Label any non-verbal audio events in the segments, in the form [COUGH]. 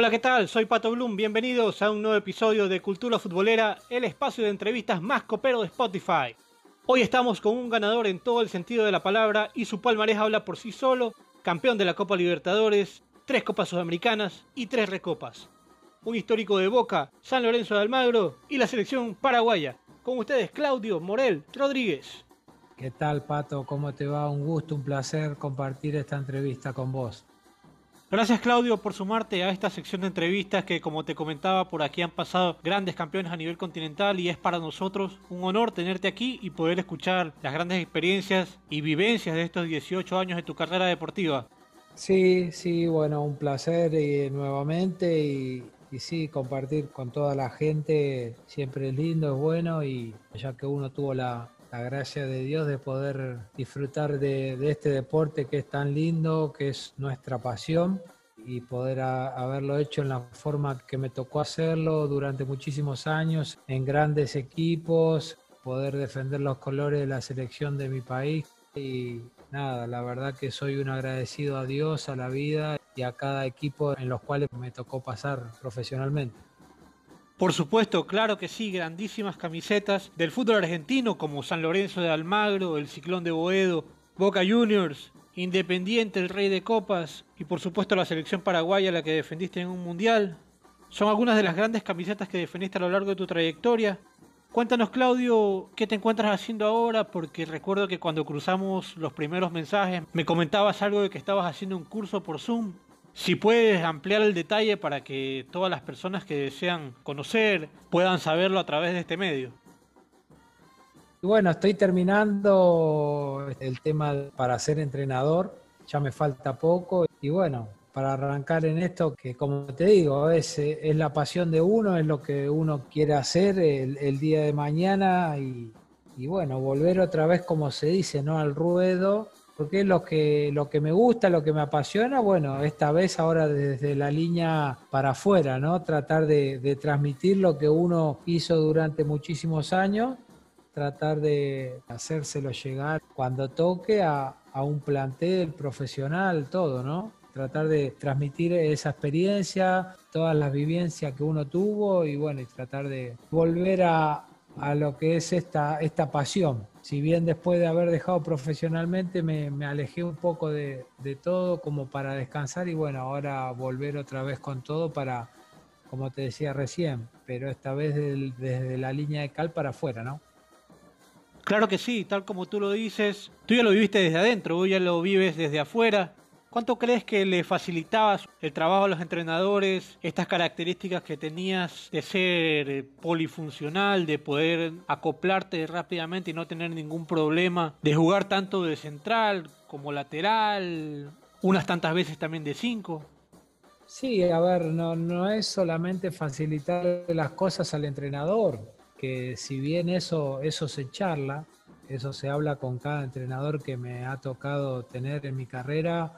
Hola, ¿qué tal? Soy Pato Bloom. Bienvenidos a un nuevo episodio de Cultura Futbolera, el espacio de entrevistas más copero de Spotify. Hoy estamos con un ganador en todo el sentido de la palabra y su palmarés habla por sí solo, campeón de la Copa Libertadores, tres Copas Sudamericanas y tres Recopas. Un histórico de Boca, San Lorenzo de Almagro y la selección paraguaya. Con ustedes, Claudio Morel Rodríguez. ¿Qué tal, Pato? ¿Cómo te va? Un gusto, un placer compartir esta entrevista con vos. Gracias Claudio por sumarte a esta sección de entrevistas que como te comentaba por aquí han pasado grandes campeones a nivel continental y es para nosotros un honor tenerte aquí y poder escuchar las grandes experiencias y vivencias de estos 18 años de tu carrera deportiva. Sí, sí, bueno, un placer y, nuevamente y, y sí, compartir con toda la gente siempre es lindo, es bueno y ya que uno tuvo la, la gracia de Dios de poder disfrutar de, este deporte que es tan lindo, que es nuestra pasión y poder haberlo hecho en la forma que me tocó hacerlo durante muchísimos años, en grandes equipos, poder defender los colores de la selección de mi país y nada, la verdad que soy un agradecido a Dios, a la vida y a cada equipo en los cuales me tocó pasar profesionalmente. Por supuesto, claro que sí, grandísimas camisetas del fútbol argentino como San Lorenzo de Almagro, el Ciclón de Boedo, Boca Juniors, Independiente, el Rey de Copas y por supuesto la selección paraguaya la que defendiste en un mundial. Son algunas de las grandes camisetas que defendiste a lo largo de tu trayectoria. Cuéntanos Claudio, ¿qué te encuentras haciendo ahora? Porque recuerdo que cuando cruzamos los primeros mensajes me comentabas algo de que estabas haciendo un curso por Zoom. Si puedes ampliar el detalle para que todas las personas que desean conocer puedan saberlo a través de este medio. Bueno, estoy terminando el tema para ser entrenador, ya me falta poco y bueno, para arrancar en esto, que como te digo, es, es la pasión de uno, es lo que uno quiere hacer el, día de mañana y, y bueno, volver otra vez, como se dice, ¿no? Al ruedo porque lo que, lo que me gusta, lo que me apasiona, bueno, esta vez ahora desde la línea para afuera, ¿no? Tratar de, transmitir lo que uno hizo durante muchísimos años, tratar de hacérselo llegar cuando toque a, a un plantel profesional, todo, ¿no? Tratar de transmitir esa experiencia, todas las vivencias que uno tuvo y bueno, y tratar de volver a, a lo que es esta, esta pasión. Si bien después de haber dejado profesionalmente me, alejé un poco de, todo como para descansar y bueno, ahora volver otra vez con todo para, como te decía recién, pero esta vez desde la línea de cal para afuera, ¿no? Claro que sí, tal como tú lo dices, tú ya lo viviste desde adentro, vos ya lo vives desde afuera, ¿Cuánto crees que le facilitabas el trabajo a los entrenadores, estas características que tenías de ser eh, polifuncional, de poder acoplarte rápidamente y no tener ningún problema, de jugar tanto de central como lateral, unas tantas veces también de cinco? Sí, a ver, no, no es solamente facilitar las cosas al entrenador, que si bien eso, eso se charla, eso se habla con cada entrenador que me ha tocado tener en mi carrera,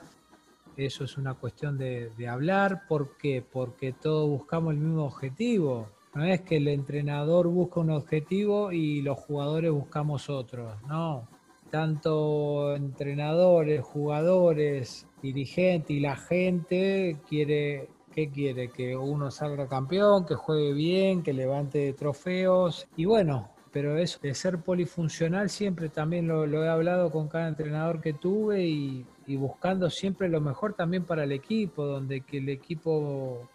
eso es una cuestión de, hablar. ¿Por qué? Porque todos buscamos el mismo objetivo. No es que el entrenador busca un objetivo y los jugadores buscamos otro. No. Tanto entrenadores, jugadores, dirigentes y la gente quiere ¿Qué quiere? Que uno salga campeón, que juegue bien, que levante trofeos. Y bueno, pero eso de ser polifuncional siempre también lo, he hablado con cada entrenador que tuve y, buscando siempre lo mejor también para el equipo, donde que el equipo,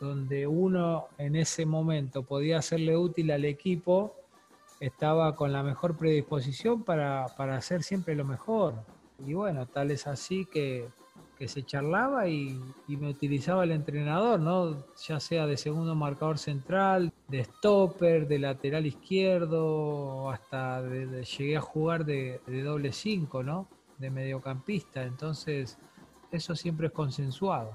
donde uno en ese momento podía hacerle útil al equipo, estaba con la mejor predisposición para, para hacer siempre lo mejor. Y bueno, tal es así que que se charlaba y, me utilizaba el entrenador, ¿no? Ya sea de segundo marcador central, de stopper, de lateral izquierdo, hasta llegué a jugar de, de doble cinco, ¿no? De mediocampista. Entonces, eso siempre es consensuado.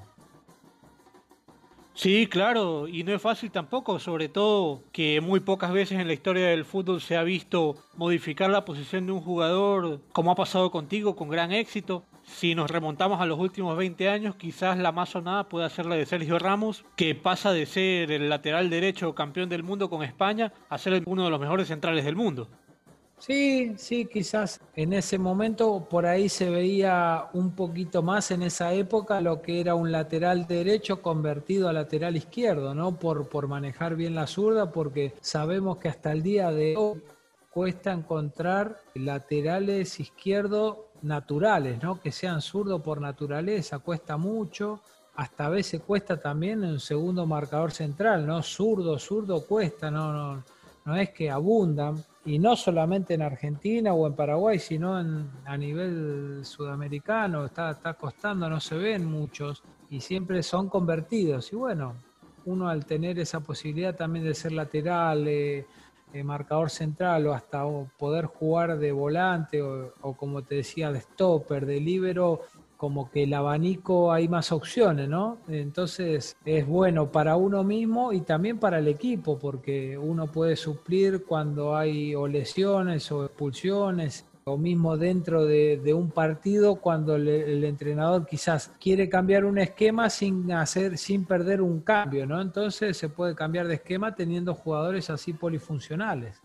Sí, claro, y no es fácil tampoco, sobre todo que muy pocas veces en la historia del fútbol se ha visto modificar la posición de un jugador, como ha pasado contigo, con gran éxito. Si nos remontamos a los últimos 20 años, quizás la más sonada pueda ser la de Sergio Ramos, que pasa de ser el lateral derecho campeón del mundo con España a ser uno de los mejores centrales del mundo. Sí, sí, quizás en ese momento por ahí se veía un poquito más en esa época lo que era un lateral derecho convertido a lateral izquierdo, ¿no? Por, por manejar bien la zurda, porque sabemos que hasta el día de hoy cuesta encontrar laterales izquierdos naturales, ¿no? Que sean zurdos por naturaleza, cuesta mucho. Hasta a veces cuesta también un segundo marcador central, ¿no? Zurdo, zurdo cuesta, no, no, no es que abundan y no solamente en Argentina o en Paraguay, sino en, a nivel sudamericano, está, está costando, no se ven muchos y siempre son convertidos. Y bueno, uno al tener esa posibilidad también de ser lateral, eh, eh, marcador central o hasta poder jugar de volante o, o, como te decía, de stopper, de libero, como que el abanico hay más opciones, ¿no? Entonces es bueno para uno mismo y también para el equipo, porque uno puede suplir cuando hay o lesiones o expulsiones, o mismo dentro de, un partido cuando el entrenador quizás quiere cambiar un esquema sin hacer, sin perder un cambio, ¿no? Entonces se puede cambiar de esquema teniendo jugadores así polifuncionales.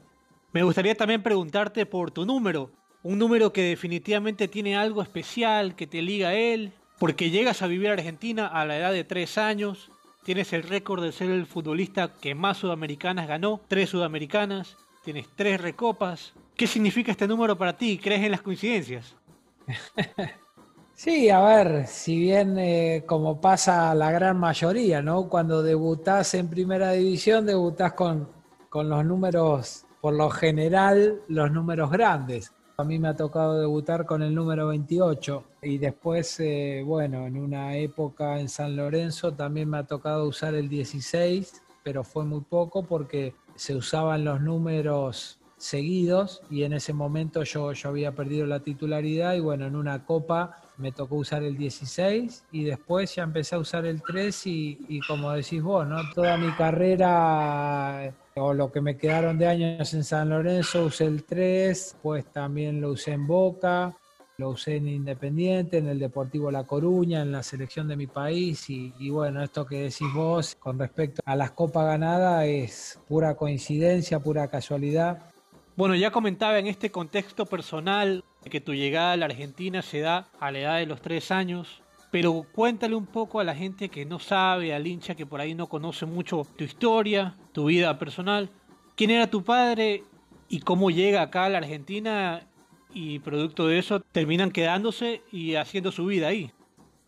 Me gustaría también preguntarte por tu número. Un número que definitivamente tiene algo especial que te liga a él, porque llegas a vivir a Argentina a la edad de tres años, tienes el récord de ser el futbolista que más sudamericanas ganó, tres sudamericanas, tienes tres recopas. ¿Qué significa este número para ti? ¿Crees en las coincidencias? [LAUGHS] Sí, a ver, si bien eh, como pasa la gran mayoría, ¿no? Cuando debutás en primera división, debutás con, con los números, por lo general, los números grandes. A mí me ha tocado debutar con el número 28 y después, eh, bueno, en una época en San Lorenzo también me ha tocado usar el 16, pero fue muy poco porque se usaban los números seguidos y en ese momento yo, yo había perdido la titularidad y bueno, en una copa me tocó usar el 16 y después ya empecé a usar el 3 y, y como decís vos, ¿no? Toda mi carrera o lo que me quedaron de años en San Lorenzo, usé el 3, pues también lo usé en Boca, lo usé en Independiente, en el Deportivo La Coruña, en la selección de mi país y, y, bueno, esto que decís vos con respecto a las copas ganadas es pura coincidencia, pura casualidad. Bueno, ya comentaba en este contexto personal que tu llegada a la Argentina se da a la edad de los tres años, pero cuéntale un poco a la gente que no sabe, al hincha que por ahí no conoce mucho tu historia, tu vida personal. ¿Quién era tu padre y cómo llega acá a la Argentina y producto de eso terminan quedándose y haciendo su vida ahí?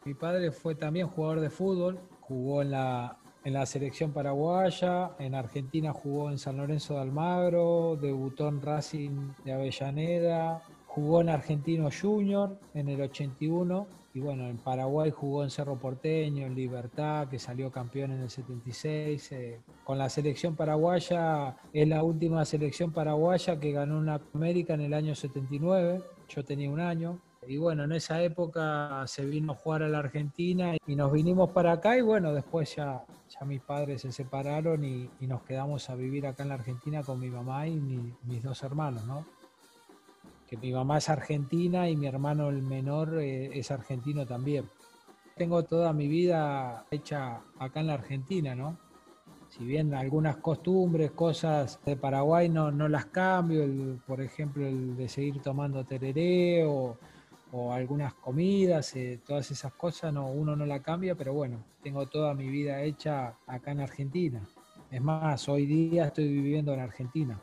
Mi padre fue también jugador de fútbol, jugó en la, en la selección paraguaya, en Argentina jugó en San Lorenzo de Almagro, debutó en Racing de Avellaneda, jugó en Argentino Junior en el 81 y bueno, en Paraguay jugó en Cerro Porteño, en Libertad, que salió campeón en el 76. Eh, con la selección paraguaya, es la última selección paraguaya que ganó una América en el año 79. Yo tenía un año. Y bueno, en esa época se vino a jugar a la Argentina y nos vinimos para acá y bueno, después ya, ya mis padres se separaron y, nos quedamos a vivir acá en la Argentina con mi mamá y mi, mis dos hermanos, ¿no? Mi mamá es argentina y mi hermano el menor eh, es argentino también. Tengo toda mi vida hecha acá en la Argentina, ¿no? Si bien algunas costumbres, cosas de Paraguay no, no las cambio, por ejemplo el de seguir tomando tereré o, o algunas comidas, eh, todas esas cosas no, uno no la cambia, pero bueno, tengo toda mi vida hecha acá en Argentina. Es más, hoy día estoy viviendo en Argentina.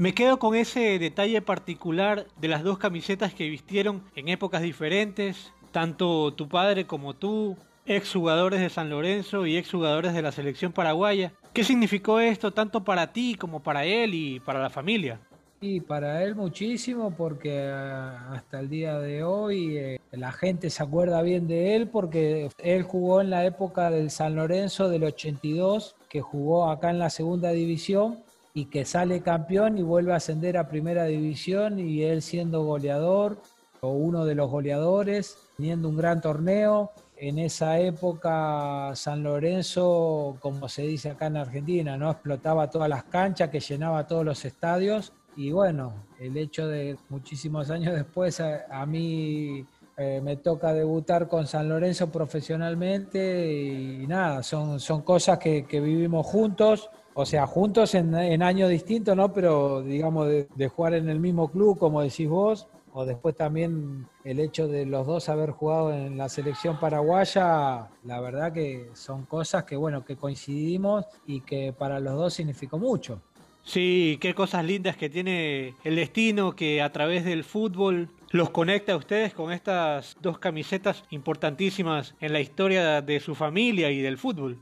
Me quedo con ese detalle particular de las dos camisetas que vistieron en épocas diferentes, tanto tu padre como tú, exjugadores de San Lorenzo y exjugadores de la selección paraguaya. ¿Qué significó esto tanto para ti como para él y para la familia? Y para él muchísimo porque ah, hasta el día de hoy eh, la gente se acuerda bien de él porque él jugó en la época del San Lorenzo del 82, que jugó acá en la segunda división y que sale campeón y vuelve a ascender a primera división y él siendo goleador o uno de los goleadores, teniendo un gran torneo. En esa época San Lorenzo, como se dice acá en Argentina, no explotaba todas las canchas, que llenaba todos los estadios. Y bueno, el hecho de muchísimos años después a, mí eh, me toca debutar con San Lorenzo profesionalmente y nada, son, son cosas que, que vivimos juntos O sea, juntos en, años distintos, ¿no? Pero digamos, de, jugar en el mismo club, como decís vos, o después también el hecho de los dos haber jugado en la selección paraguaya, la verdad que son cosas que, bueno, que coincidimos y que para los dos significó mucho. Sí, qué cosas lindas que tiene el destino que a través del fútbol los conecta a ustedes con estas dos camisetas importantísimas en la historia de su familia y del fútbol.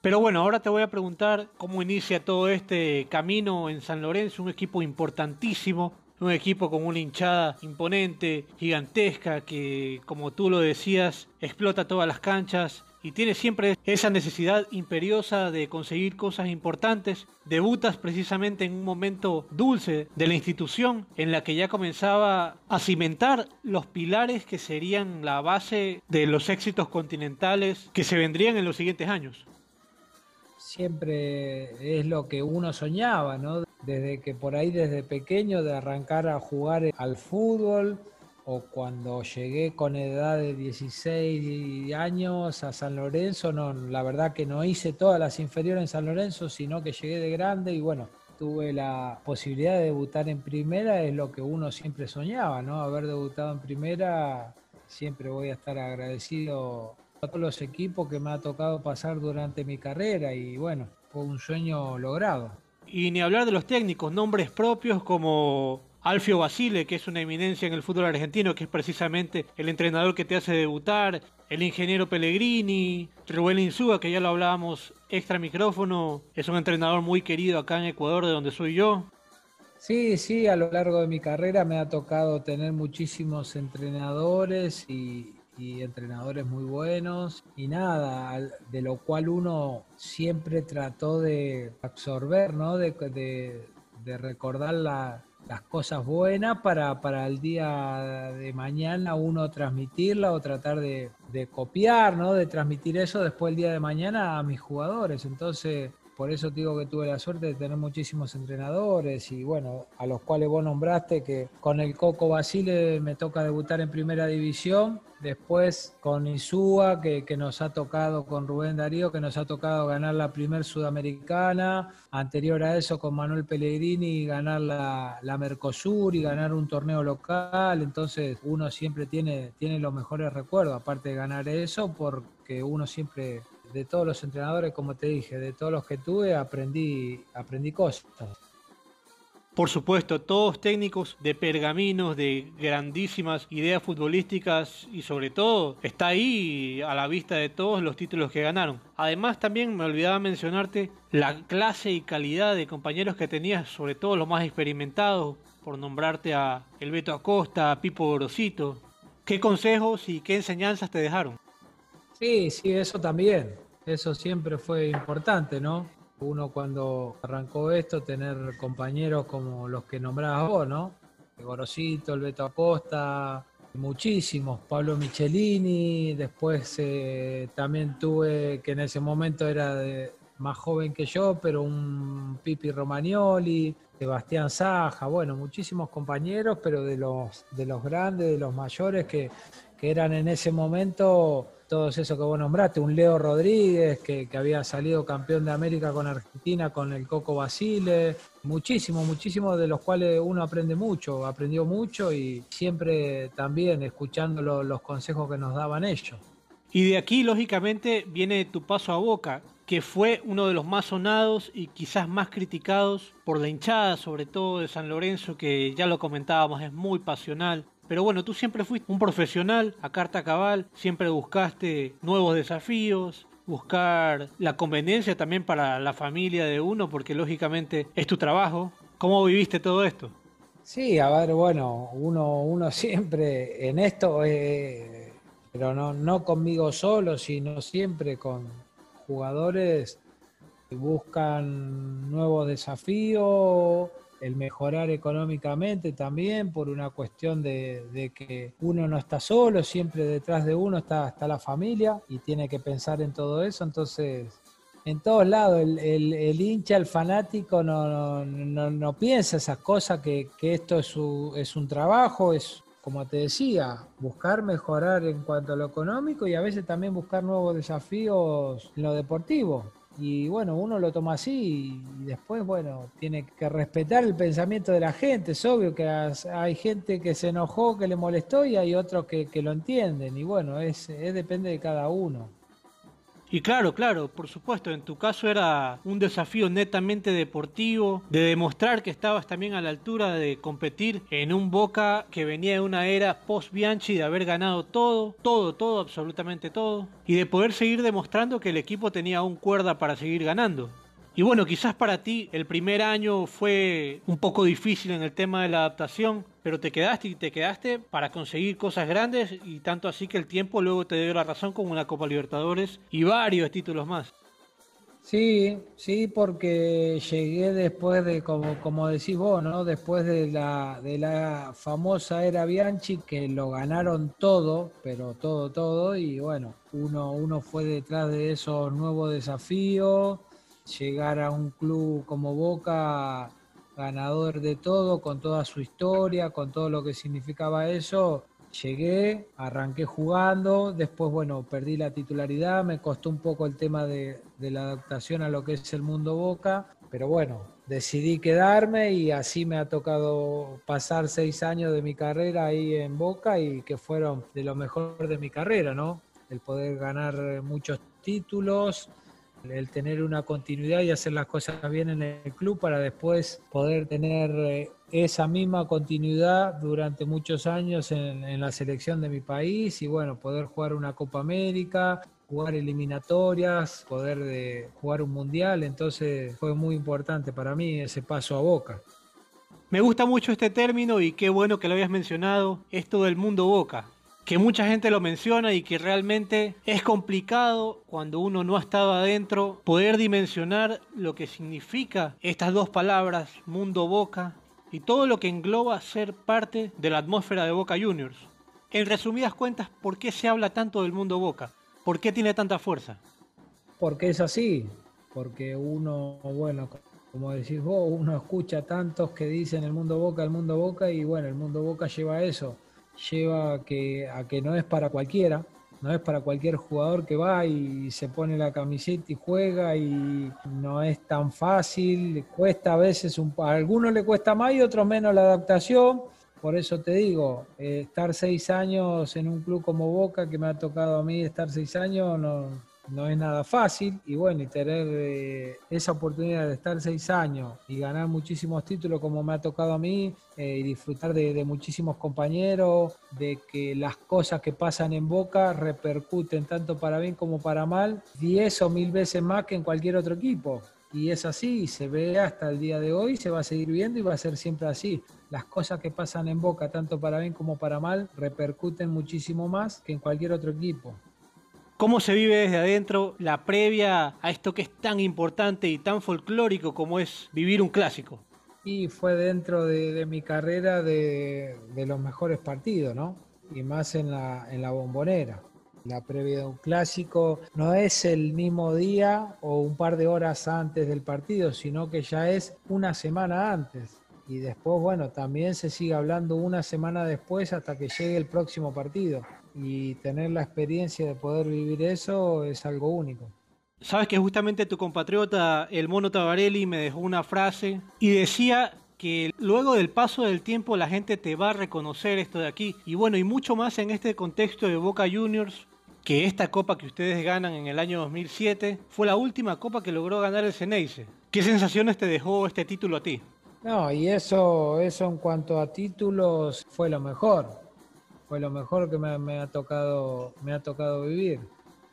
Pero bueno, ahora te voy a preguntar cómo inicia todo este camino en San Lorenzo, un equipo importantísimo, un equipo con una hinchada imponente, gigantesca, que como tú lo decías, explota todas las canchas y tiene siempre esa necesidad imperiosa de conseguir cosas importantes. Debutas precisamente en un momento dulce de la institución en la que ya comenzaba a cimentar los pilares que serían la base de los éxitos continentales que se vendrían en los siguientes años siempre es lo que uno soñaba, ¿no? Desde que por ahí desde pequeño de arrancar a jugar al fútbol o cuando llegué con edad de 16 años a San Lorenzo, no, la verdad que no hice todas las inferiores en San Lorenzo, sino que llegué de grande y bueno, tuve la posibilidad de debutar en primera, es lo que uno siempre soñaba, ¿no? Haber debutado en primera, siempre voy a estar agradecido a todos los equipos que me ha tocado pasar durante mi carrera y bueno, fue un sueño logrado. Y ni hablar de los técnicos, nombres propios como Alfio Basile, que es una eminencia en el fútbol argentino, que es precisamente el entrenador que te hace debutar, el ingeniero Pellegrini, Rubén Insúa, que ya lo hablábamos extra micrófono, es un entrenador muy querido acá en Ecuador, de donde soy yo. Sí, sí, a lo largo de mi carrera me ha tocado tener muchísimos entrenadores y, y entrenadores muy buenos y nada, de lo cual uno siempre trató de absorber, ¿no? de, de, recordar las cosas buenas para, para el día de mañana uno transmitirla o tratar de, de copiar, ¿no? de transmitir eso después el día de mañana a mis jugadores. Entonces, por eso digo que tuve la suerte de tener muchísimos entrenadores y bueno, a los cuales vos nombraste que con el Coco Basile me toca debutar en primera división, después con Isúa que, que, nos ha tocado, con Rubén Darío que nos ha tocado ganar la primer sudamericana, anterior a eso con Manuel Pellegrini ganar la, la Mercosur y ganar un torneo local, entonces uno siempre tiene, tiene los mejores recuerdos, aparte de ganar eso, porque uno siempre de todos los entrenadores, como te dije, de todos los que tuve, aprendí, aprendí cosas. Por supuesto, todos técnicos de pergaminos, de grandísimas ideas futbolísticas y sobre todo está ahí a la vista de todos los títulos que ganaron. Además también me olvidaba mencionarte la clase y calidad de compañeros que tenías, sobre todo los más experimentados, por nombrarte a El Beto Acosta, a Pipo Gorosito. ¿Qué consejos y qué enseñanzas te dejaron? Sí, sí, eso también. Eso siempre fue importante, ¿no? Uno cuando arrancó esto, tener compañeros como los que nombrabas vos, ¿no? El Gorosito, el Beto Acosta, muchísimos, Pablo Michelini, después eh, también tuve, que en ese momento era más joven que yo, pero un Pipi Romagnoli, Sebastián Saja, bueno, muchísimos compañeros, pero de los, de los grandes, de los mayores que, que eran en ese momento todos esos que vos nombraste, un Leo Rodríguez que, había salido campeón de América con Argentina, con el Coco Basile, muchísimos, muchísimos de los cuales uno aprende mucho, aprendió mucho y siempre también escuchando los consejos que nos daban ellos. Y de aquí, lógicamente, viene tu paso a Boca, que fue uno de los más sonados y quizás más criticados por la hinchada, sobre todo de San Lorenzo, que ya lo comentábamos, es muy pasional. Pero bueno, tú siempre fuiste un profesional a carta cabal, siempre buscaste nuevos desafíos, buscar la conveniencia también para la familia de uno, porque lógicamente es tu trabajo. ¿Cómo viviste todo esto? Sí, a ver, bueno, uno, uno siempre en esto, eh, pero no, no conmigo solo, sino siempre con jugadores que buscan nuevos desafíos, el mejorar económicamente también por una cuestión de, que uno no está solo, siempre detrás de uno está, está la familia y tiene que pensar en todo eso. Entonces, en todos lados, el, hincha, el fanático no, no, piensa esas cosas, que, esto es, es un trabajo, es como te decía, buscar mejorar en cuanto a lo económico y a veces también buscar nuevos desafíos en lo deportivo Y bueno, uno lo toma así y después, bueno, tiene que respetar el pensamiento de la gente. Es obvio que hay gente que se enojó, que le molestó y hay otros que, que lo entienden. Y bueno, es, es depende de cada uno. Y claro, claro, por supuesto, en tu caso era un desafío netamente deportivo, de demostrar que estabas también a la altura de competir en un Boca que venía de una era post-Bianchi, de haber ganado todo, todo, todo, absolutamente todo, y de poder seguir demostrando que el equipo tenía aún cuerda para seguir ganando. Y bueno, quizás para ti el primer año fue un poco difícil en el tema de la adaptación, pero te quedaste y te quedaste para conseguir cosas grandes y tanto así que el tiempo luego te dio la razón con una Copa Libertadores y varios títulos más. Sí, sí, porque llegué después de, como, como decís vos, ¿no? Después de la, de la famosa era Bianchi, que lo ganaron todo, pero todo, todo, y bueno, uno, uno fue detrás de esos nuevos desafíos, llegar a un club como Boca, ganador de todo, con toda su historia, con todo lo que significaba eso. Llegué, arranqué jugando, después, bueno, perdí la titularidad, me costó un poco el tema de, la adaptación a lo que es el mundo Boca, pero bueno, decidí quedarme y así me ha tocado pasar seis años de mi carrera ahí en Boca y que fueron de lo mejor de mi carrera, ¿no? El poder ganar muchos títulos, el tener una continuidad y hacer las cosas bien en el club para después poder tener eh, esa misma continuidad durante muchos años en, la selección de mi país y bueno, poder jugar una Copa América, jugar eliminatorias, poder de jugar un mundial, entonces fue muy importante para mí ese paso a Boca. Me gusta mucho este término y qué bueno que lo habías mencionado, esto del mundo Boca que mucha gente lo menciona y que realmente es complicado cuando uno no ha estado adentro poder dimensionar lo que significa estas dos palabras, mundo boca, y todo lo que engloba ser parte de la atmósfera de Boca Juniors. En resumidas cuentas, ¿por qué se habla tanto del mundo Boca? ¿Por qué tiene tanta fuerza? Porque es así, porque uno, bueno, como decís vos, uno escucha tantos que dicen el mundo Boca, el mundo Boca, y bueno, el mundo Boca lleva eso lleva a que, a que no es para cualquiera, no es para cualquier jugador que va y se pone la camiseta y juega y no es tan fácil, cuesta a veces, un, a algunos le cuesta más y otros menos la adaptación. Por eso te digo, eh, estar seis años en un club como Boca, que me ha tocado a mí estar seis años, no, no es nada fácil y bueno, y tener eh, esa oportunidad de estar seis años y ganar muchísimos títulos como me ha tocado a mí eh, y disfrutar de, muchísimos compañeros, de que las cosas que pasan en Boca repercuten tanto para bien como para mal, diez o mil veces más que en cualquier otro equipo. Y es así, se ve hasta el día de hoy, se va a seguir viendo y va a ser siempre así. Las cosas que pasan en Boca, tanto para bien como para mal, repercuten muchísimo más que en cualquier otro equipo cómo se vive desde adentro la previa a esto que es tan importante y tan folclórico como es vivir un clásico. Y fue dentro de, mi carrera de, los mejores partidos, ¿no? Y más en la, en la bombonera. La previa de un clásico no es el mismo día o un par de horas antes del partido, sino que ya es una semana antes. Y después, bueno, también se sigue hablando una semana después hasta que llegue el próximo partido y tener la experiencia de poder vivir eso es algo único. Sabes que justamente tu compatriota, el Mono Tabarelli, me dejó una frase y decía que luego del paso del tiempo la gente te va a reconocer esto de aquí. Y bueno, y mucho más en este contexto de Boca Juniors, que esta copa que ustedes ganan en el año 2007 fue la última copa que logró ganar el Ceneice. ¿Qué sensaciones te dejó este título a ti? No, y eso, eso en cuanto a títulos fue lo mejor fue lo mejor que me, ha tocado, me ha tocado vivir.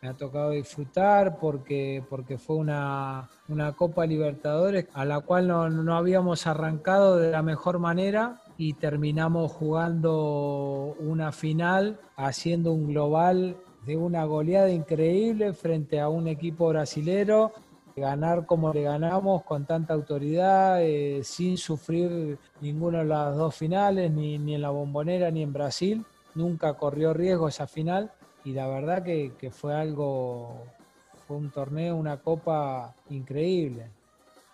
Me ha tocado disfrutar porque, porque fue una, Copa Libertadores a la cual no, no habíamos arrancado de la mejor manera y terminamos jugando una final haciendo un global de una goleada increíble frente a un equipo brasilero ganar como le ganamos con tanta autoridad, eh, sin sufrir ninguna de las dos finales, ni, ni en la bombonera ni en Brasil nunca corrió riesgo esa final y la verdad que, fue algo, fue un torneo, una copa increíble.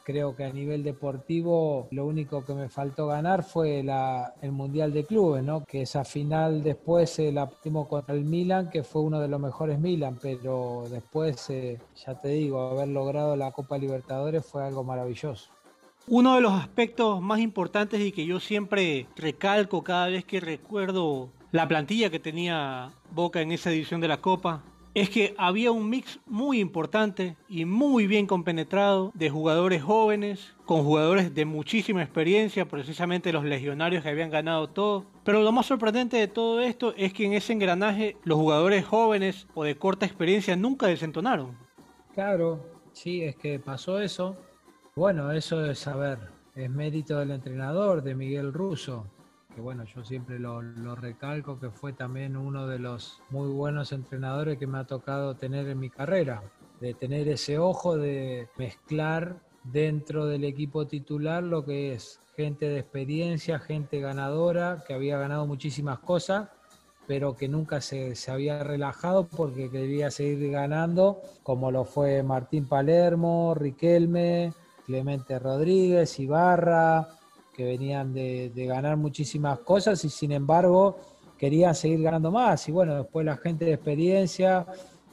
Creo que a nivel deportivo lo único que me faltó ganar fue la, el Mundial de Clubes, ¿no? que esa final después se la pusimos contra el Milan, que fue uno de los mejores Milan, pero después, eh, ya te digo, haber logrado la Copa Libertadores fue algo maravilloso. Uno de los aspectos más importantes y que yo siempre recalco cada vez que recuerdo la plantilla que tenía Boca en esa edición de la Copa es que había un mix muy importante y muy bien compenetrado de jugadores jóvenes con jugadores de muchísima experiencia, precisamente los legionarios que habían ganado todo. Pero lo más sorprendente de todo esto es que en ese engranaje los jugadores jóvenes o de corta experiencia nunca desentonaron. Claro, sí, es que pasó eso. Bueno, eso es saber, es mérito del entrenador, de Miguel Russo que bueno, yo siempre lo, recalco, que fue también uno de los muy buenos entrenadores que me ha tocado tener en mi carrera, de tener ese ojo de mezclar dentro del equipo titular lo que es gente de experiencia, gente ganadora, que había ganado muchísimas cosas, pero que nunca se, se había relajado porque quería seguir ganando, como lo fue Martín Palermo, Riquelme, Clemente Rodríguez, Ibarra, que venían de, ganar muchísimas cosas y sin embargo querían seguir ganando más. Y bueno, después la gente de experiencia,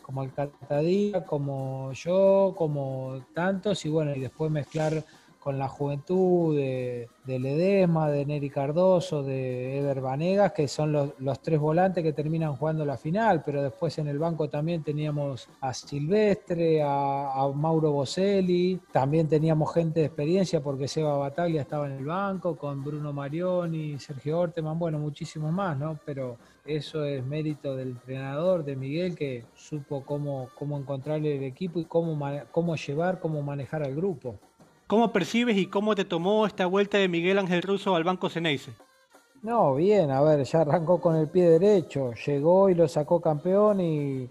como el Catadía, como yo, como tantos, y bueno, y después mezclar con la juventud de, de Ledesma, de Neri Cardoso, de Eder Vanegas, que son los, tres volantes que terminan jugando la final, pero después en el banco también teníamos a Silvestre, a, Mauro Boselli, también teníamos gente de experiencia porque Seba Bataglia estaba en el banco, con Bruno Marioni, Sergio Orteman, bueno, muchísimos más, ¿no? Pero eso es mérito del entrenador, de Miguel, que supo cómo, cómo encontrarle el equipo y cómo, cómo llevar, cómo manejar al grupo. ¿Cómo percibes y cómo te tomó esta vuelta de Miguel Ángel Russo al Banco Ceneice? No, bien, a ver, ya arrancó con el pie derecho, llegó y lo sacó campeón y,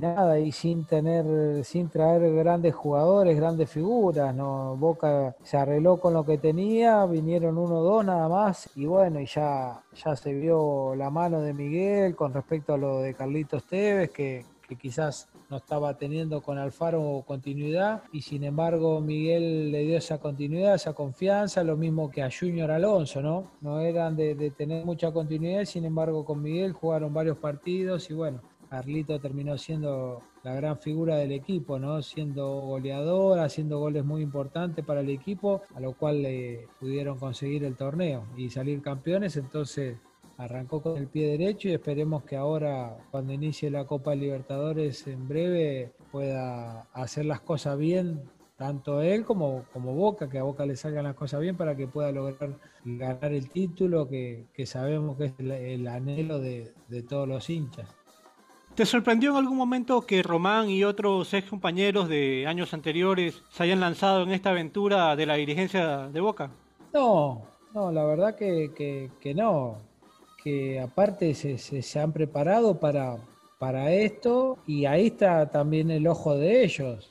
nada, y sin tener, sin traer grandes jugadores, grandes figuras, no, Boca se arregló con lo que tenía, vinieron uno o dos nada más, y bueno, y ya, ya se vio la mano de Miguel con respecto a lo de Carlitos Tevez, que, que quizás no estaba teniendo con Alfaro continuidad y sin embargo Miguel le dio esa continuidad, esa confianza, lo mismo que a Junior Alonso, ¿no? No eran de, tener mucha continuidad, sin embargo con Miguel jugaron varios partidos y bueno, Carlito terminó siendo la gran figura del equipo, ¿no? Siendo goleador, haciendo goles muy importantes para el equipo, a lo cual le pudieron conseguir el torneo y salir campeones, entonces arrancó con el pie derecho y esperemos que ahora, cuando inicie la Copa Libertadores en breve, pueda hacer las cosas bien, tanto él como, como Boca, que a Boca le salgan las cosas bien para que pueda lograr ganar el título que, sabemos que es el, anhelo de, de todos los hinchas. ¿Te sorprendió en algún momento que Román y otros ex compañeros de años anteriores se hayan lanzado en esta aventura de la dirigencia de Boca? No, no, la verdad que, que no que aparte se, se, han preparado para, para esto y ahí está también el ojo de ellos,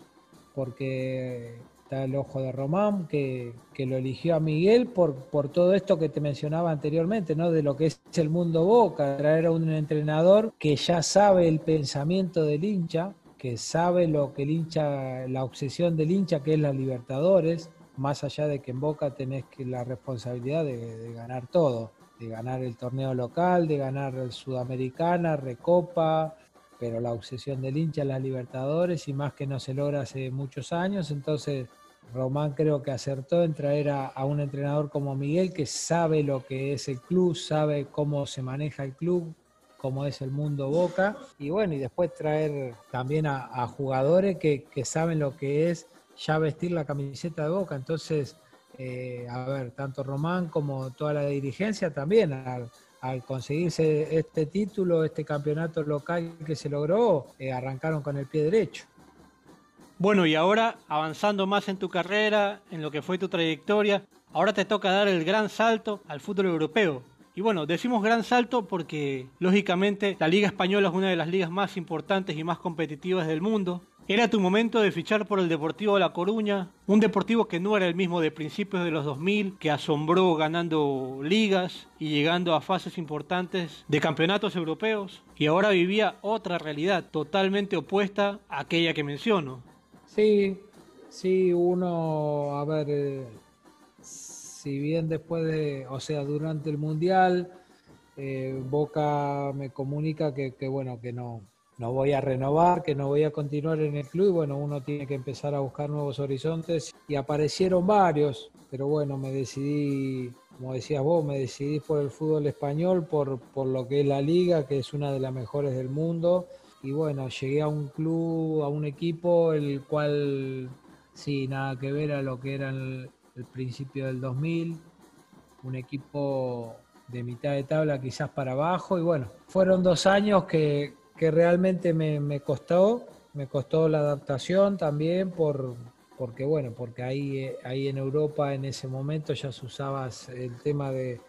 porque está el ojo de Román que, que, lo eligió a Miguel por, por todo esto que te mencionaba anteriormente, ¿no? de lo que es el mundo Boca, traer a un entrenador que ya sabe el pensamiento del hincha, que sabe lo que el hincha, la obsesión del hincha que es la Libertadores, más allá de que en Boca tenés que la responsabilidad de ganar todo de ganar el torneo local, de ganar Sudamericana, Recopa, pero la obsesión del hincha las Libertadores y más que no se logra hace muchos años, entonces Román creo que acertó en traer a, un entrenador como Miguel que sabe lo que es el club, sabe cómo se maneja el club, cómo es el mundo Boca. Y bueno, y después traer también a, jugadores que, que saben lo que es ya vestir la camiseta de Boca, entonces eh, a ver, tanto Román como toda la dirigencia también, al, conseguirse este título, este campeonato local que se logró, eh, arrancaron con el pie derecho. Bueno, y ahora avanzando más en tu carrera, en lo que fue tu trayectoria, ahora te toca dar el gran salto al fútbol europeo. Y bueno, decimos gran salto porque lógicamente la Liga Española es una de las ligas más importantes y más competitivas del mundo. Era tu momento de fichar por el Deportivo de La Coruña, un deportivo que no era el mismo de principios de los 2000, que asombró ganando ligas y llegando a fases importantes de campeonatos europeos, y ahora vivía otra realidad totalmente opuesta a aquella que menciono. Sí, Sí, uno, a ver, eh, si bien después de, o sea, durante el Mundial, eh, Boca me comunica que, bueno, que no, no voy a renovar, que no voy a continuar en el club, bueno, uno tiene que empezar a buscar nuevos horizontes y aparecieron varios, pero bueno, me decidí, como decías vos, me decidí por el fútbol español, por, por lo que es la liga, que es una de las mejores del mundo, y bueno, llegué a un club, a un equipo, el cual sí, nada que ver a lo que era el, el principio del 2000, un equipo de mitad de tabla quizás para abajo, y bueno, fueron dos años que, que realmente me, me, costó, me costó la adaptación también por, porque bueno, porque ahí, ahí en Europa en ese momento ya se usaba el tema de,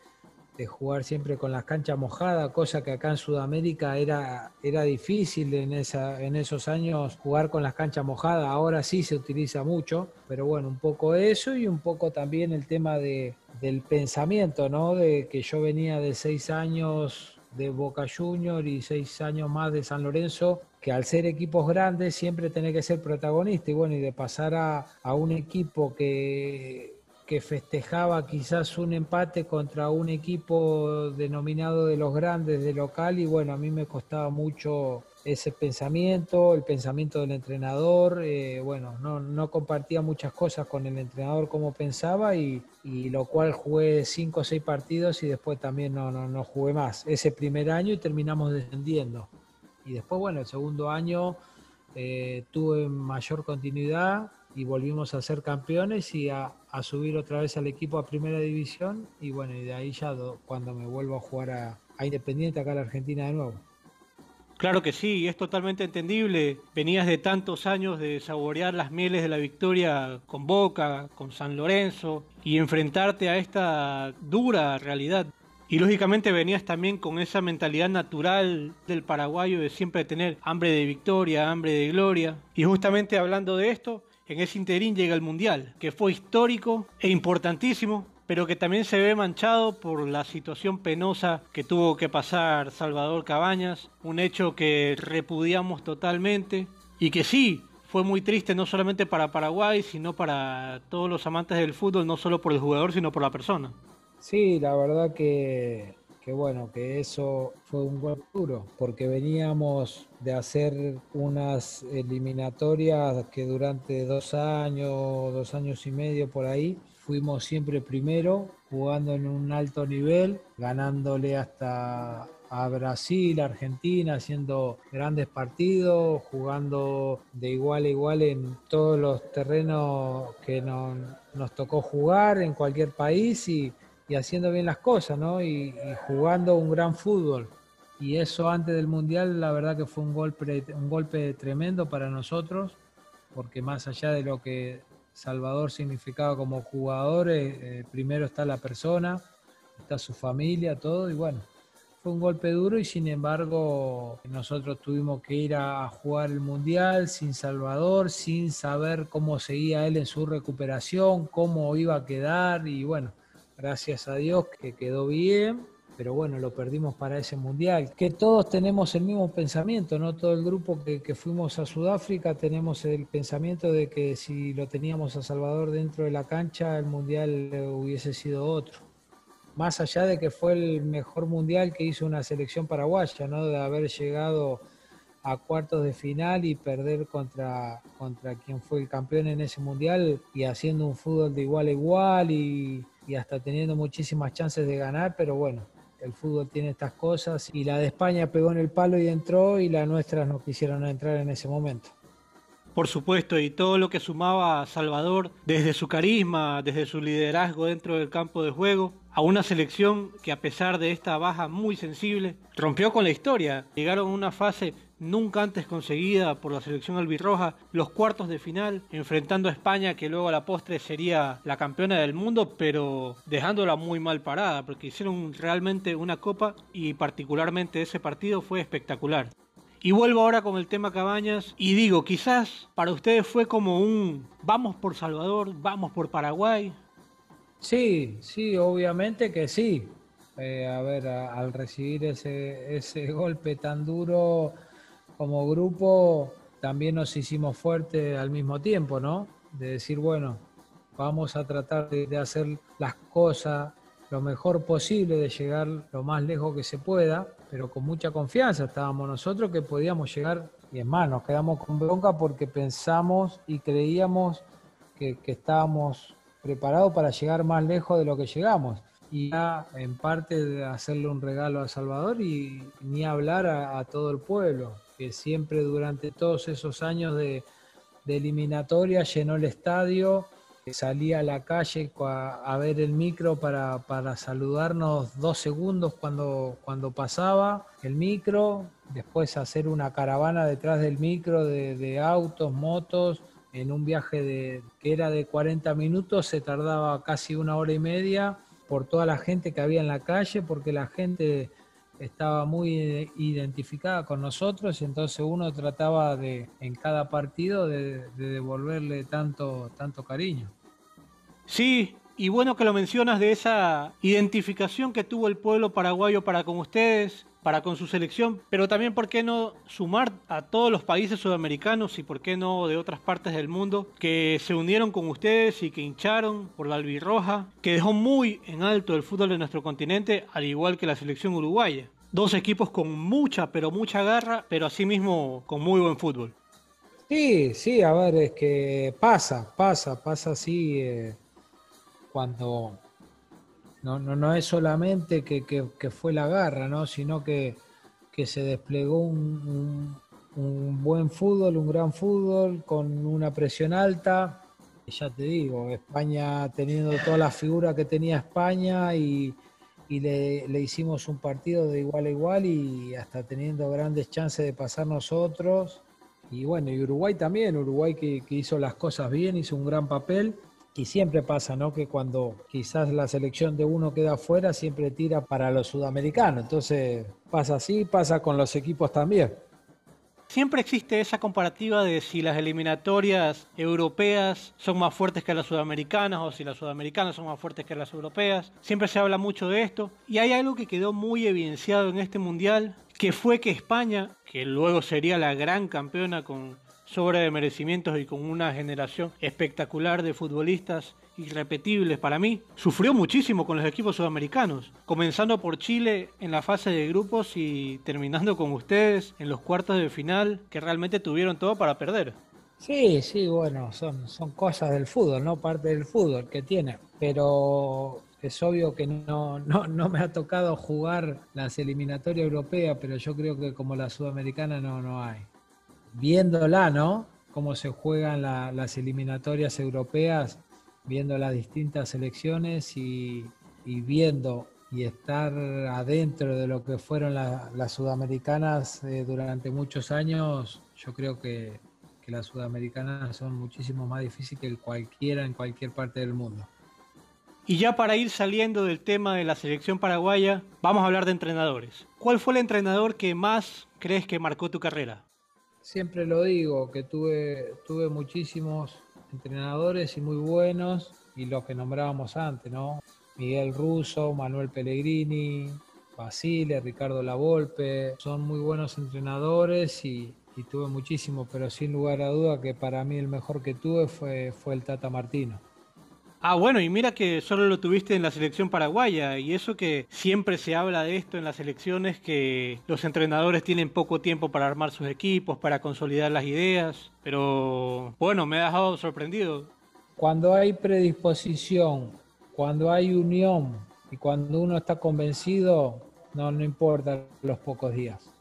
de jugar siempre con las canchas mojadas, cosa que acá en Sudamérica era, era difícil en, esa, en esos años jugar con las canchas mojadas, ahora sí se utiliza mucho, pero bueno, un poco eso y un poco también el tema de, del pensamiento, ¿no? De que yo venía de seis años de Boca Junior y seis años más de San Lorenzo, que al ser equipos grandes siempre tenés que ser protagonista. Y bueno, y de pasar a, a un equipo que que festejaba quizás un empate contra un equipo denominado de los grandes de local y bueno, a mí me costaba mucho ese pensamiento, el pensamiento del entrenador, eh, bueno, no, no, compartía muchas cosas con el entrenador como pensaba y, lo cual jugué cinco o seis partidos y después también no, no, no jugué más ese primer año y terminamos descendiendo. Y después, bueno, el segundo año eh, tuve mayor continuidad, y volvimos a ser campeones y a, subir otra vez al equipo a primera división y bueno, y de ahí ya cuando me vuelvo a jugar a, Independiente acá en la Argentina de nuevo. Claro que sí, es totalmente entendible. Venías de tantos años de saborear las mieles de la victoria con Boca, con San Lorenzo y enfrentarte a esta dura realidad. Y lógicamente venías también con esa mentalidad natural del paraguayo de siempre tener hambre de victoria, hambre de gloria. Y justamente hablando de esto, en ese interín llega el Mundial, que fue histórico e importantísimo, pero que también se ve manchado por la situación penosa que tuvo que pasar Salvador Cabañas, un hecho que repudiamos totalmente y que sí, fue muy triste no solamente para Paraguay, sino para todos los amantes del fútbol, no solo por el jugador, sino por la persona. Sí, la verdad que que bueno, que eso fue un golpe duro, porque veníamos de hacer unas eliminatorias que durante dos años, dos años y medio por ahí, fuimos siempre primero, jugando en un alto nivel, ganándole hasta a Brasil, Argentina, haciendo grandes partidos, jugando de igual a igual en todos los terrenos que nos tocó jugar en cualquier país y y haciendo bien las cosas, ¿no? Y, jugando un gran fútbol. Y eso antes del Mundial, la verdad que fue un golpe, un golpe tremendo para nosotros, porque más allá de lo que Salvador significaba como jugador, eh, eh, primero está la persona, está su familia, todo, y bueno, fue un golpe duro y sin embargo nosotros tuvimos que ir a jugar el Mundial sin Salvador, sin saber cómo seguía él en su recuperación, cómo iba a quedar y bueno, gracias a Dios que quedó bien, pero bueno, lo perdimos para ese mundial. Que todos tenemos el mismo pensamiento, ¿no? Todo el grupo que, fuimos a Sudáfrica tenemos el pensamiento de que si lo teníamos a Salvador dentro de la cancha, el mundial hubiese sido otro. Más allá de que fue el mejor mundial que hizo una selección paraguaya, ¿no? De haber llegado a cuartos de final y perder contra, contra quien fue el campeón en ese mundial y haciendo un fútbol de igual a igual y, y hasta teniendo muchísimas chances de ganar, pero bueno, el fútbol tiene estas cosas y la de España pegó en el palo y entró y las nuestras no quisieron entrar en ese momento. Por supuesto, y todo lo que sumaba Salvador desde su carisma, desde su liderazgo dentro del campo de juego, a una selección que a pesar de esta baja muy sensible, rompió con la historia. Llegaron a una fase nunca antes conseguida por la selección albirroja, los cuartos de final, enfrentando a España, que luego a la postre sería la campeona del mundo, pero dejándola muy mal parada, porque hicieron realmente una copa y particularmente ese partido fue espectacular. Y vuelvo ahora con el tema Cabañas y digo, quizás para ustedes fue como un vamos por Salvador, vamos por Paraguay. Sí, sí, obviamente que sí. Eh, a ver, al recibir ese, ese golpe tan duro, como grupo también nos hicimos fuertes al mismo tiempo, ¿no? de decir, bueno, vamos a tratar de, hacer las cosas lo mejor posible, de llegar lo más lejos que se pueda, pero con mucha confianza estábamos nosotros que podíamos llegar, y es más, nos quedamos con bronca porque pensamos y creíamos que estábamos preparados para llegar más lejos de lo que llegamos. Y ya en parte de hacerle un regalo a Salvador y ni hablar a, todo el pueblo, que siempre durante todos esos años de, eliminatoria llenó el estadio, salía a la calle a, ver el micro para, saludarnos dos segundos cuando, pasaba el micro, después hacer una caravana detrás del micro de, de autos, motos, en un viaje de, que era de 40 minutos, se tardaba casi una hora y media por toda la gente que había en la calle, porque la gente estaba muy identificada con nosotros y entonces uno trataba de en cada partido de, devolverle tanto, tanto cariño. Sí, y bueno que lo mencionas de esa identificación que tuvo el pueblo paraguayo para con ustedes, para con su selección, pero también por qué no sumar a todos los países sudamericanos y por qué no de otras partes del mundo que se unieron con ustedes y que hincharon por la albirroja, que dejó muy en alto el fútbol de nuestro continente, al igual que la selección uruguaya. Dos equipos con mucha, pero mucha garra, pero asimismo con muy buen fútbol. Sí, sí, a ver, es que pasa, pasa, pasa así eh, cuando no, no, no es solamente que, fue la garra, ¿no? sino que, se desplegó un, buen fútbol, un gran fútbol, con una presión alta. ya te digo, España teniendo toda la figura que tenía España y, le, hicimos un partido de igual a igual y hasta teniendo grandes chances de pasar nosotros. Y bueno, y Uruguay también, Uruguay que hizo las cosas bien, hizo un gran papel y siempre pasa, ¿no? Que cuando quizás la selección de uno queda afuera, siempre tira para los sudamericanos. Entonces pasa así, pasa con los equipos también. Siempre existe esa comparativa de si las eliminatorias europeas son más fuertes que las sudamericanas o si las sudamericanas son más fuertes que las europeas. Siempre se habla mucho de esto. Y hay algo que quedó muy evidenciado en este mundial, que fue que España, que luego sería la gran campeona con sobra de merecimientos y con una generación espectacular de futbolistas irrepetibles para mí, sufrió muchísimo con los equipos sudamericanos, comenzando por Chile en la fase de grupos y terminando con ustedes en los cuartos de final, que realmente tuvieron todo para perder. Sí, sí, bueno, son, son cosas del fútbol, ¿no? Parte del fútbol que tiene, pero es obvio que no, no, no me ha tocado jugar las eliminatorias europeas, pero yo creo que como la sudamericana no, no hay viéndola, ¿no? Cómo se juegan las eliminatorias europeas, viendo las distintas selecciones y, viendo y estar adentro de lo que fueron las sudamericanas eh, durante muchos años, yo creo que, que, las sudamericanas son muchísimo más difíciles que cualquiera en cualquier parte del mundo. Y ya para ir saliendo del tema de la selección paraguaya, vamos a hablar de entrenadores. ¿Cuál fue el entrenador que más crees que marcó tu carrera? Siempre lo digo, que tuve, tuve muchísimos entrenadores y muy buenos, y los que nombrábamos antes, ¿no? Miguel Russo, Manuel Pellegrini, Basile, Ricardo Lavolpe, son muy buenos entrenadores y, y tuve muchísimos, pero sin lugar a duda que para mí el mejor que tuve fue, fue el Tata Martino. Ah, bueno, y mira que solo lo tuviste en la selección paraguaya, y eso que siempre se habla de esto en las selecciones, que los entrenadores tienen poco tiempo para armar sus equipos, para consolidar las ideas, pero bueno, me ha dejado sorprendido. Cuando hay predisposición, cuando hay unión y cuando uno está convencido, no, no importa los pocos días.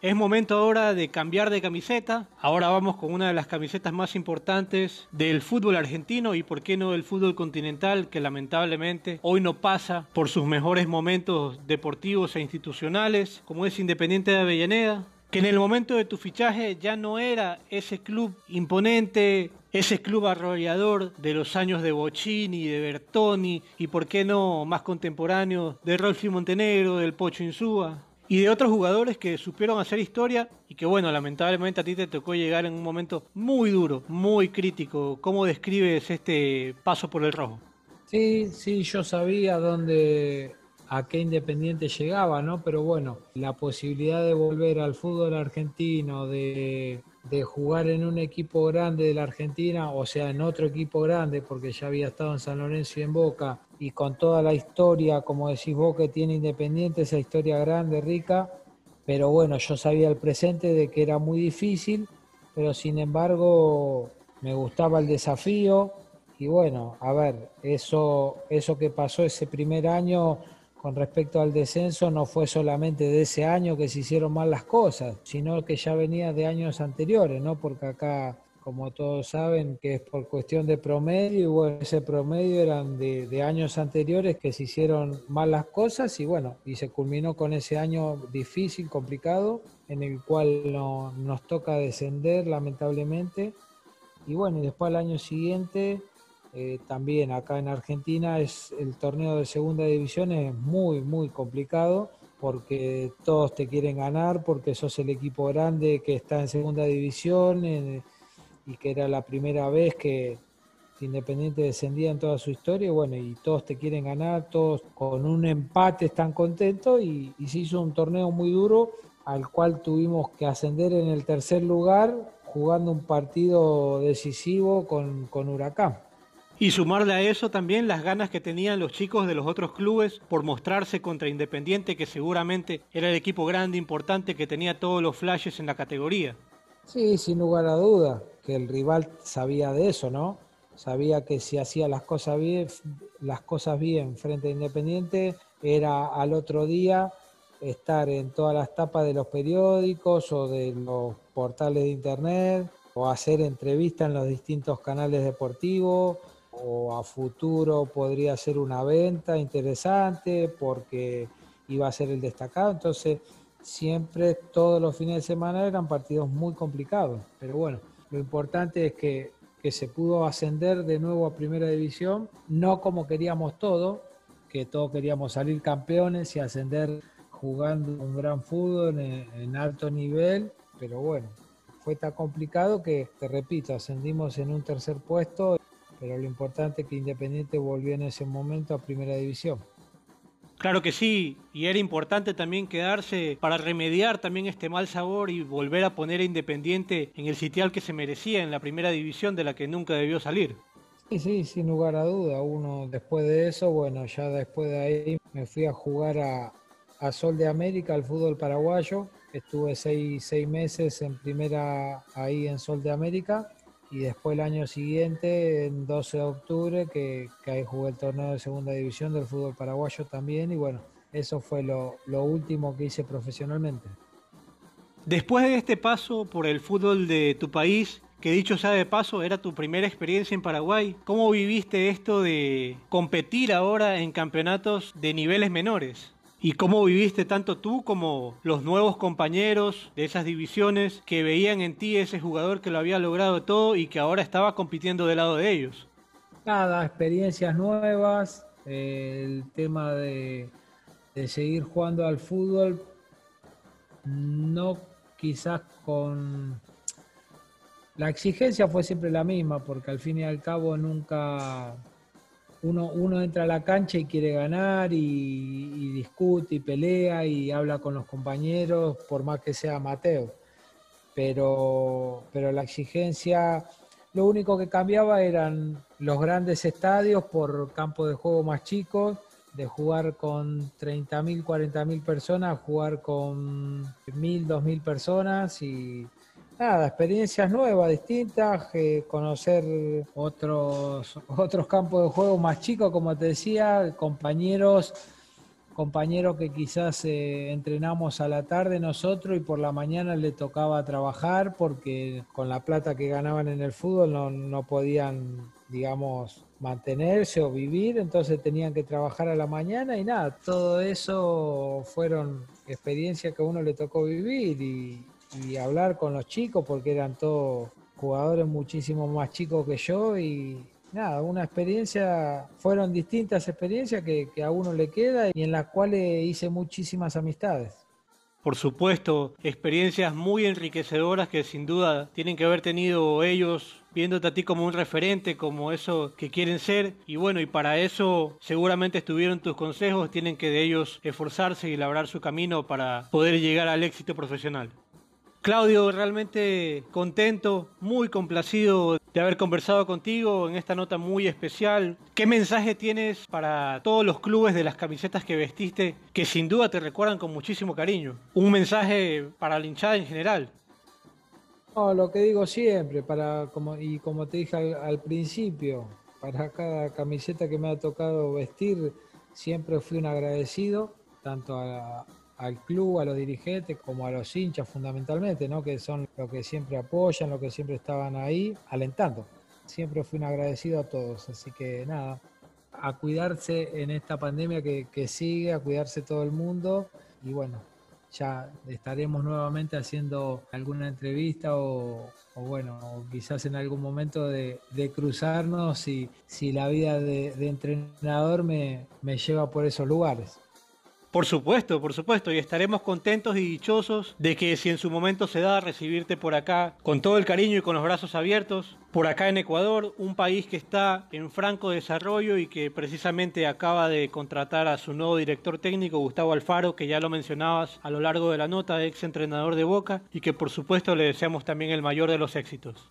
Es momento ahora de cambiar de camiseta. Ahora vamos con una de las camisetas más importantes del fútbol argentino y por qué no del fútbol continental que lamentablemente hoy no pasa por sus mejores momentos deportivos e institucionales, como es Independiente de Avellaneda, que en el momento de tu fichaje ya no era ese club imponente, ese club arrollador de los años de Bocini, de Bertoni y por qué no más contemporáneo de Rolfi Montenegro, del Pocho Insúa y de otros jugadores que supieron hacer historia y que bueno, lamentablemente a ti te tocó llegar en un momento muy duro, muy crítico. ¿Cómo describes este paso por el rojo? Sí, sí, yo sabía dónde, a qué Independiente llegaba, ¿no? Pero bueno, la posibilidad de volver al fútbol argentino, de, de, jugar en un equipo grande de la Argentina, o sea, en otro equipo grande, porque ya había estado en San Lorenzo y en Boca, y con toda la historia, como decís vos, que tiene Independiente, esa historia grande, rica, pero bueno, yo sabía el presente de que era muy difícil, pero sin embargo me gustaba el desafío, y bueno, a ver, eso, eso que pasó ese primer año con respecto al descenso no fue solamente de ese año que se hicieron mal las cosas, sino que ya venía de años anteriores, ¿no? Porque acá, como todos saben, que es por cuestión de promedio, y bueno, ese promedio eran de, años anteriores que se hicieron mal las cosas y bueno, y se culminó con ese año difícil, complicado, en el cual nos toca descender lamentablemente. Y bueno, y después al año siguiente eh, también acá en Argentina es el torneo de segunda división es muy muy complicado porque todos te quieren ganar porque sos el equipo grande que está en segunda división y que era la primera vez que Independiente descendía en toda su historia bueno y todos te quieren ganar todos con un empate están contentos y, se hizo un torneo muy duro al cual tuvimos que ascender en el tercer lugar jugando un partido decisivo con, con Huracán. Y sumarle a eso también las ganas que tenían los chicos de los otros clubes por mostrarse contra Independiente, que seguramente era el equipo grande, importante, que tenía todos los flashes en la categoría. Sí, sin lugar a duda, que el rival sabía de eso, ¿no? Sabía que si hacía las cosas bien, las cosas bien frente a Independiente, era al otro día estar en todas las tapas de los periódicos o de los portales de internet o hacer entrevistas en los distintos canales deportivos o a futuro podría ser una venta interesante porque iba a ser el destacado. Entonces, siempre todos los fines de semana eran partidos muy complicados. Pero bueno, lo importante es que, que se pudo ascender de nuevo a primera división, no como queríamos todo, que todos queríamos salir campeones y ascender jugando un gran fútbol en, en alto nivel, pero bueno, fue tan complicado que, te repito, ascendimos en un tercer puesto pero lo importante es que Independiente volvió en ese momento a Primera División. Claro que sí, y era importante también quedarse para remediar también este mal sabor y volver a poner a Independiente en el sitial que se merecía en la Primera División de la que nunca debió salir. Sí, sí, sin lugar a duda. Uno después de eso, bueno, ya después de ahí me fui a jugar a, a Sol de América, al fútbol paraguayo. Estuve seis, seis meses en primera ahí en Sol de América y después el año siguiente, en 12 de octubre, que, que ahí jugué el torneo de segunda división del fútbol paraguayo también y bueno, eso fue lo, lo último que hice profesionalmente. Después de este paso por el fútbol de tu país, que dicho sea de paso, era tu primera experiencia en Paraguay. ¿Cómo viviste esto de competir ahora en campeonatos de niveles menores? ¿Y cómo viviste tanto tú como los nuevos compañeros de esas divisiones que veían en ti ese jugador que lo había logrado todo y que ahora estaba compitiendo del lado de ellos? Nada, experiencias nuevas, el tema de, seguir jugando al fútbol, no quizás con... La exigencia fue siempre la misma, porque al fin y al cabo nunca uno, uno entra a la cancha y quiere ganar y, discute y pelea y habla con los compañeros, por más que sea Mateo. Pero, pero la exigencia, lo único que cambiaba eran los grandes estadios por campos de juego más chicos, de jugar con 30.000, 40.000 personas, jugar con 1.000, 2.000 personas y, nada, experiencias nuevas, distintas, eh, conocer otros, otros campos de juego más chicos, como te decía, compañeros, compañeros que quizás eh, entrenamos a la tarde nosotros y por la mañana le tocaba trabajar porque con la plata que ganaban en el fútbol no, no podían, digamos, mantenerse o vivir, entonces tenían que trabajar a la mañana y nada, todo eso fueron experiencias que a uno le tocó vivir y, y hablar con los chicos porque eran todos jugadores muchísimo más chicos que yo y nada, una experiencia, fueron distintas experiencias que, a uno le queda y en las cuales hice muchísimas amistades. por supuesto, experiencias muy enriquecedoras que sin duda tienen que haber tenido ellos viéndote a ti como un referente, como eso que quieren ser. Y bueno, y para eso seguramente estuvieron tus consejos, tienen que de ellos esforzarse y labrar su camino para poder llegar al éxito profesional. Claudio, realmente contento, muy complacido de haber conversado contigo en esta nota muy especial. ¿Qué mensaje tienes para todos los clubes de las camisetas que vestiste que sin duda te recuerdan con muchísimo cariño? Un mensaje para la hinchada en general. lo que digo siempre, para, como, y como te dije al, al principio, para cada camiseta que me ha tocado vestir, siempre fui un agradecido, tanto a, al club, a los dirigentes, como a los hinchas fundamentalmente, ¿no? que son los que siempre apoyan, los que siempre estaban ahí, alentando. Siempre fui un agradecido a todos, así que nada, a cuidarse en esta pandemia que, sigue, a cuidarse todo el mundo y bueno, ya estaremos nuevamente haciendo alguna entrevista o, bueno, quizás en algún momento de, cruzarnos si, si la vida de, entrenador me, me lleva por esos lugares. Por supuesto, por supuesto, y estaremos contentos y dichosos de que si en su momento se da recibirte por acá con todo el cariño y con los brazos abiertos, por acá en Ecuador, un país que está en franco desarrollo y que precisamente acaba de contratar a su nuevo director técnico, Gustavo Alfaro, que ya lo mencionabas a lo largo de la nota, ex entrenador de Boca, y que por supuesto le deseamos también el mayor de los éxitos.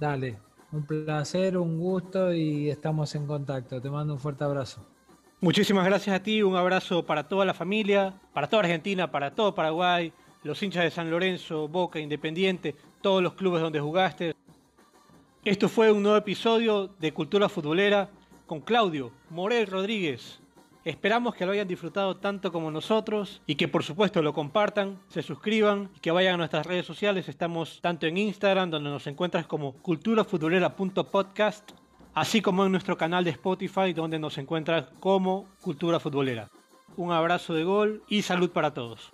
Dale, un placer, un gusto y estamos en contacto. Te mando un fuerte abrazo. Muchísimas gracias a ti, un abrazo para toda la familia, para toda Argentina, para todo Paraguay, los hinchas de San Lorenzo, Boca, Independiente, todos los clubes donde jugaste. Esto fue un nuevo episodio de Cultura Futbolera con Claudio Morel Rodríguez. Esperamos que lo hayan disfrutado tanto como nosotros y que por supuesto lo compartan, se suscriban y que vayan a nuestras redes sociales. Estamos tanto en Instagram, donde nos encuentras como culturafutbolera.podcast así como en nuestro canal de Spotify donde nos encuentras como Cultura Futbolera. Un abrazo de gol y salud para todos.